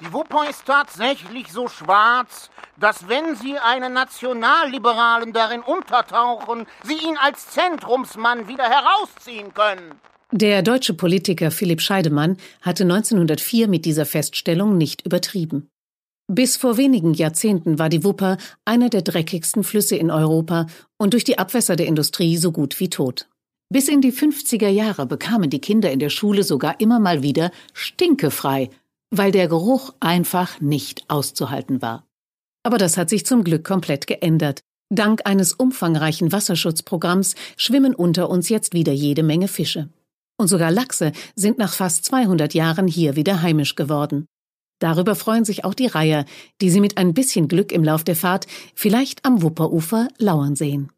Die Wupper ist tatsächlich so schwarz, dass wenn Sie einen Nationalliberalen darin untertauchen, Sie ihn als Zentrumsmann wieder herausziehen können. Der deutsche Politiker Philipp Scheidemann hatte 1904 mit dieser Feststellung nicht übertrieben. Bis vor wenigen Jahrzehnten war die Wupper einer der dreckigsten Flüsse in Europa und durch die Abwässer der Industrie so gut wie tot. Bis in die 50er Jahre bekamen die Kinder in der Schule sogar immer mal wieder stinkefrei, weil der Geruch einfach nicht auszuhalten war. Aber das hat sich zum Glück komplett geändert. Dank eines umfangreichen Wasserschutzprogramms schwimmen unter uns jetzt wieder jede Menge Fische. Und sogar Lachse sind nach fast 200 Jahren hier wieder heimisch geworden. Darüber freuen sich auch die Reiher, die sie mit ein bisschen Glück im Lauf der Fahrt vielleicht am Wupperufer lauern sehen.